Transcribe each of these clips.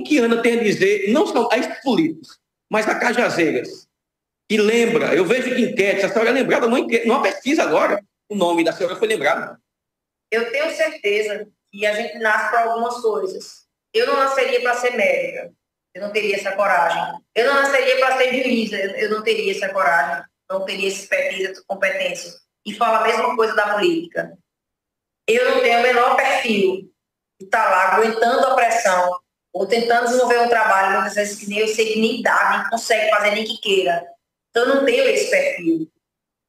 o que Ana tem a dizer, não só a esses políticos, mas a Cajazeiras, que lembra, eu vejo que enquete, a senhora é lembrada numa, numa pesquisa agora, o nome da senhora foi lembrado. Eu tenho certeza que a gente nasce para algumas coisas. Eu não nasceria para ser médica, eu não teria essa coragem. Eu não nasceria para ser juíza, eu não teria essa coragem, não teria essa expertise, essa competência. E fala a mesma coisa da política. Eu não tenho o menor perfil de estar tá lá aguentando a pressão ou tentando desenvolver um trabalho, muitas vezes que nem eu sei que nem dá, nem consegue fazer, nem que queira. Então, eu não tenho esse perfil.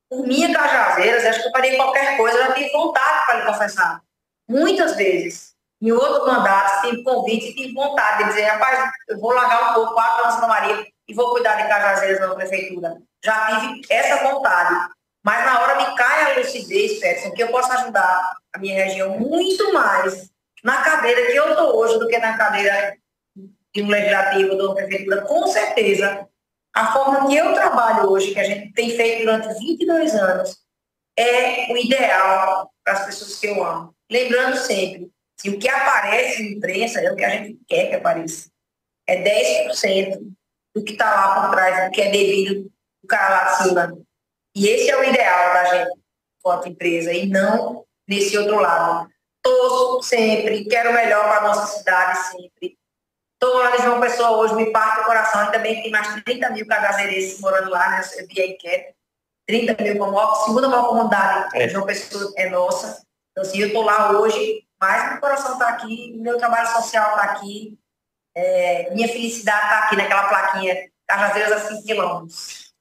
Por minha Cajazeiras, acho que eu faria qualquer coisa, eu já tive vontade para lhe confessar. Muitas vezes. Em outros mandatos, tive convite tive vontade de dizer, rapaz, eu vou largar um pouco, quatro anos na Maria e vou cuidar de Cajazeiras na prefeitura. Já tive essa vontade. Mas na hora me cai a lucidez, Peterson, que eu posso ajudar a minha região muito mais na cadeira que eu estou hoje do que na cadeira de um legislativo, uma prefeitura, com certeza, a forma que eu trabalho hoje, que a gente tem feito durante 22 anos, é o ideal para as pessoas que eu amo. Lembrando sempre, que o que aparece na imprensa é o que a gente quer que apareça. É 10% do que está lá por trás, do que é devido do cara lá de cima. E esse é o ideal da gente, enquanto empresa, e não nesse outro lado torço sempre, quero o melhor para a nossa cidade sempre. Estou lá em João Pessoa hoje, me parte o coração, ainda bem que tem mais de 30 mil cagazeirenses morando lá, né? Eu vi a enquete. 30 mil como a segunda maior comunidade é. João Pessoa é nossa. Então, assim, eu estou lá hoje, mas meu coração está aqui, meu trabalho social está aqui, é, minha felicidade está aqui naquela plaquinha, Cajazeiras a 5 quilômetros.